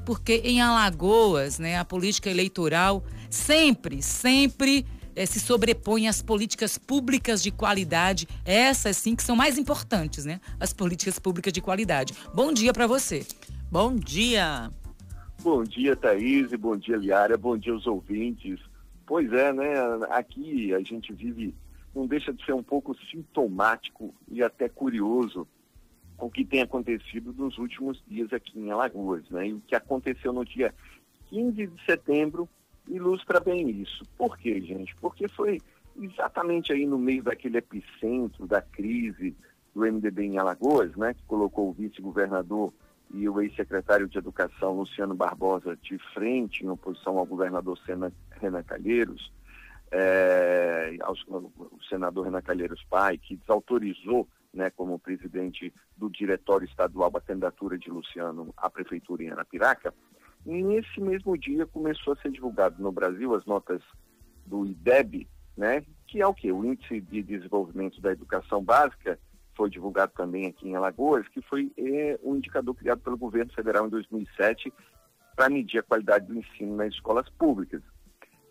porque em Alagoas, né, a política eleitoral sempre, sempre é, se sobrepõe às políticas públicas de qualidade, essas sim que são mais importantes, né? As políticas públicas de qualidade. Bom dia para você. Bom dia. Bom dia, Thaís, bom dia, Liara, bom dia aos ouvintes. Pois é, né? Aqui a gente vive, não deixa de ser um pouco sintomático e até curioso com o que tem acontecido nos últimos dias aqui em Alagoas, né? E o que aconteceu no dia 15 de setembro ilustra bem isso. Por quê, gente? Porque foi exatamente aí no meio daquele epicentro da crise do MDB em Alagoas, né? Que colocou o vice-governador e o ex-secretário de Educação, Luciano Barbosa, de frente em oposição ao governador Sena, Renan Calheiros, é, ao, ao senador Renan Calheiros Pai, que desautorizou, né, como presidente do Diretório Estadual a candidatura de Luciano à Prefeitura em Arapiraca, nesse mesmo dia começou a ser divulgado no Brasil as notas do IDEB, né, que é o que? O Índice de Desenvolvimento da Educação Básica, foi divulgado também aqui em Alagoas, que foi é, um indicador criado pelo governo federal em 2007 para medir a qualidade do ensino nas escolas públicas.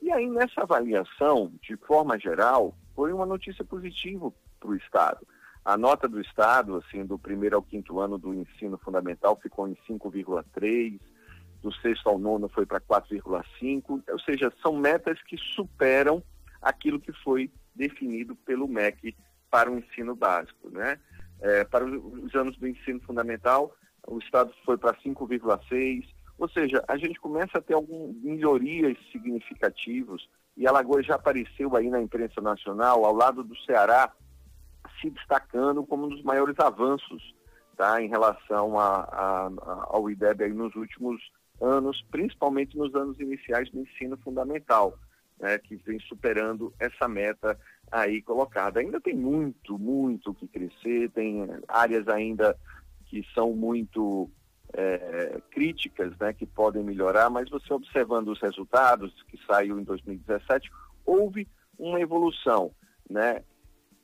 E aí, nessa avaliação, de forma geral, foi uma notícia positiva para o Estado. A nota do Estado, assim, do primeiro ao quinto ano do ensino fundamental ficou em 5,3, do sexto ao nono foi para 4,5, ou seja, são metas que superam aquilo que foi definido pelo MEC para o ensino básico. Né? É, para os anos do ensino fundamental, o Estado foi para 5,6, ou seja, a gente começa a ter algumas melhorias significativas e Alagoas já apareceu aí na imprensa nacional, ao lado do Ceará, se destacando como um dos maiores avanços tá, em relação a, a, a, ao IDEB nos últimos anos, principalmente nos anos iniciais do ensino fundamental, né, que vem superando essa meta aí colocada. Ainda tem muito, muito que crescer, tem áreas ainda que são muito é, críticas, né, que podem melhorar, mas você observando os resultados que saiu em 2017, houve uma evolução, né?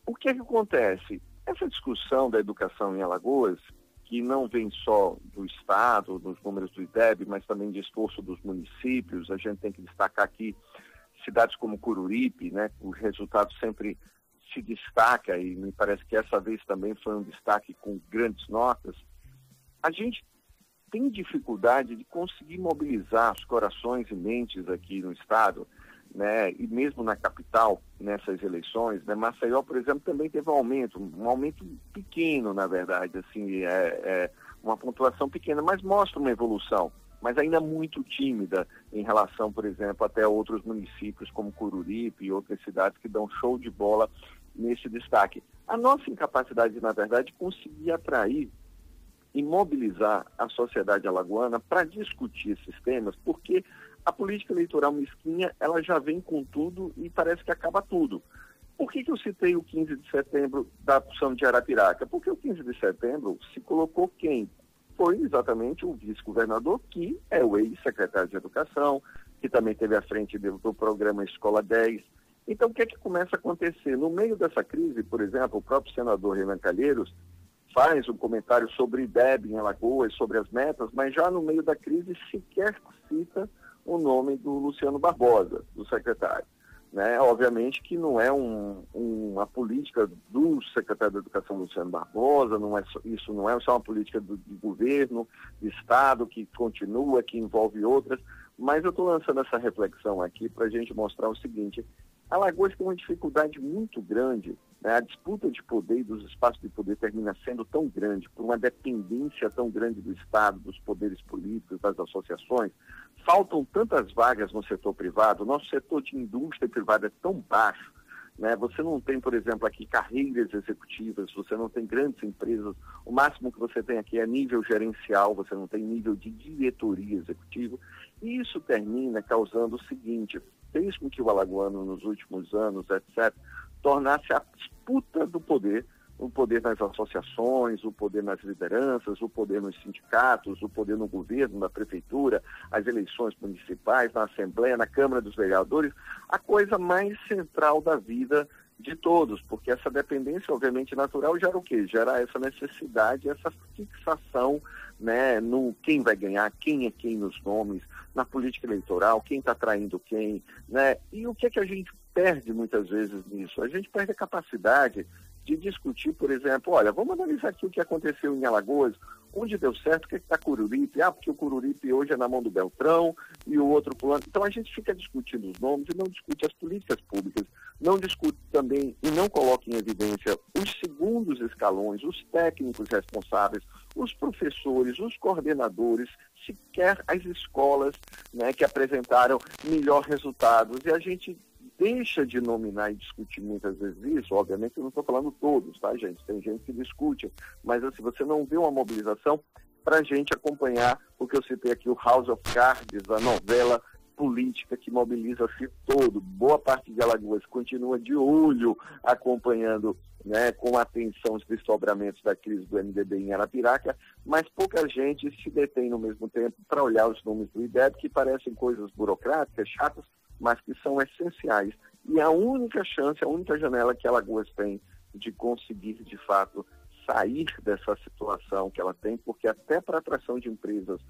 O que é que acontece? Essa discussão da educação em Alagoas, que não vem só do Estado, dos números do IDEB, mas também de esforço dos municípios, a gente tem que destacar aqui cidades como Cururipe, né, o resultado sempre se destaca e me parece que essa vez também foi um destaque com grandes notas. A gente tem dificuldade de conseguir mobilizar os corações e mentes aqui no estado, né, e mesmo na capital nessas eleições, né, Maceió, por exemplo, também teve um aumento, um aumento pequeno, na verdade, assim, é, é uma pontuação pequena, mas mostra uma evolução mas ainda muito tímida em relação, por exemplo, até outros municípios como Cururipe e outras cidades que dão show de bola nesse destaque. A nossa incapacidade, na verdade, conseguir atrair e mobilizar a sociedade alagoana para discutir esses temas, porque a política eleitoral mesquinha, ela já vem com tudo e parece que acaba tudo. Por que, que eu citei o 15 de setembro da opção de Arapiraca? Porque o 15 de setembro se colocou quem? foi exatamente o vice-governador, que é o ex-secretário de Educação, que também teve à frente do, programa Escola 10. Então, o que é que começa a acontecer? No meio dessa crise, por exemplo, o próprio senador Renan Calheiros faz um comentário sobre IDEB em Alagoas, sobre as metas, mas já no meio da crise sequer cita o nome do Luciano Barbosa, do secretário. Né? Obviamente que não é um, uma política do secretário da Educação, Luciano Barbosa, não é só, isso não é só uma política do, de governo, de Estado, que continua, que envolve outras, mas eu estou lançando essa reflexão aqui para a gente mostrar o seguinte, Alagoas tem uma dificuldade muito grande? A disputa de poder e dos espaços de poder termina sendo tão grande, por uma dependência tão grande do Estado, dos poderes políticos, das associações, faltam tantas vagas no setor privado, o nosso setor de indústria privada é tão baixo, né? Você não tem, por exemplo, aqui carreiras executivas, você não tem grandes empresas, o máximo que você tem aqui é nível gerencial, você não tem nível de diretoria executiva, e isso termina causando o seguinte, com que o alagoano nos últimos anos, etc., tornasse disputa do poder o poder nas associações, o poder nas lideranças, o poder nos sindicatos, o poder no governo, na prefeitura, as eleições municipais, na Assembleia, na Câmara dos Vereadores, a coisa mais central da vida de todos, porque essa dependência, obviamente, natural gera o quê? Gera essa necessidade, essa fixação né, no quem vai ganhar, quem é quem nos nomes, na política eleitoral, quem está traindo quem, né? E o que é que a gente perde muitas vezes nisso? A gente perde a capacidade de discutir, por exemplo, olha, vamos analisar aqui o que aconteceu em Alagoas, onde deu certo, o que é está Cururipe, ah, porque o Cururipe hoje é na mão do Beltrão e o outro fulano. Então a gente fica discutindo os nomes e não discute as políticas públicas, não discute também e não coloca em evidência os segundos escalões, os técnicos responsáveis, os professores, os coordenadores, sequer as escolas né, que apresentaram melhor resultados. E a gente deixa de nominar e discutir muitas vezes isso, obviamente eu não estou falando todos, tá, gente? Tem gente que discute, mas assim, você não vê uma mobilização para a gente acompanhar o que eu citei aqui, o House of Cards, a novela política que mobiliza-se todo. Boa parte de Alagoas continua de olho acompanhando né, com atenção os desdobramentos da crise do MDB em Arapiraca, mas pouca gente se detém no mesmo tempo para olhar os números do IDEB, que parecem coisas burocráticas, chatas, mas que são essenciais. E a única chance, a única janela que Alagoas tem de conseguir, de fato, sair dessa situação que ela tem, porque até para atração de empresas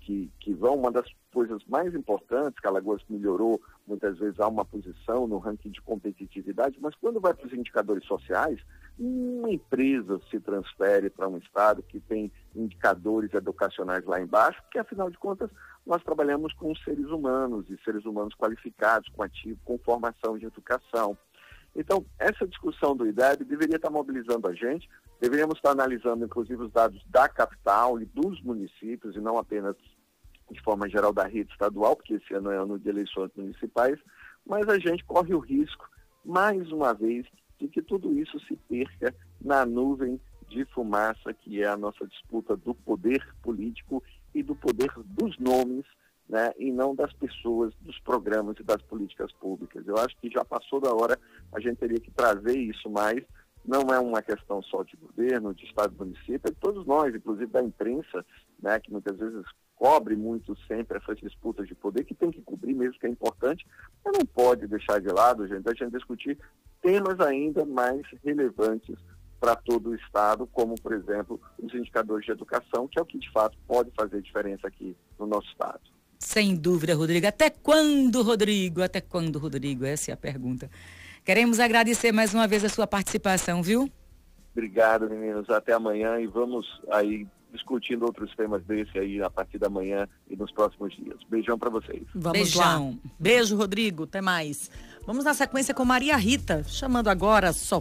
que, que vão, uma das coisas mais importantes, que Alagoas melhorou, muitas vezes há uma posição no ranking de competitividade, mas quando vai para os indicadores sociais, uma empresa se transfere para um estado que tem indicadores educacionais lá embaixo, porque afinal de contas nós trabalhamos com seres humanos e seres humanos qualificados, com ativo, com formação de educação. Então, essa discussão do IDEB deveria estar mobilizando a gente, deveríamos estar analisando, inclusive, os dados da capital e dos municípios, e não apenas de forma geral da rede estadual, porque esse ano é ano de eleições municipais, mas a gente corre o risco, mais uma vez, de que tudo isso se perca na nuvem de fumaça que é a nossa disputa do poder político e do poder dos nomes, né, e não das pessoas, dos programas e das políticas públicas. Eu acho que já passou da hora, a gente teria que trazer isso mais. Não é uma questão só de governo, de Estado e município, é de todos nós, inclusive da imprensa, né, que muitas vezes cobre muito sempre essas disputas de poder, que tem que cobrir mesmo, que é importante, mas não pode deixar de lado, gente, a gente discutir temas ainda mais relevantes para todo o Estado, como, por exemplo, os indicadores de educação, que é o que de fato pode fazer diferença aqui no nosso Estado. Sem dúvida, Rodrigo. Até quando, Rodrigo? Até quando, Rodrigo? Essa é a pergunta. Queremos agradecer mais uma vez a sua participação, viu? Obrigado, meninos. Até amanhã e vamos aí discutindo outros temas desse aí a partir da manhã e nos próximos dias. Beijão para vocês. Vamos Beijão. lá. Beijo, Rodrigo. Até mais. Vamos na sequência com Maria Rita, chamando agora só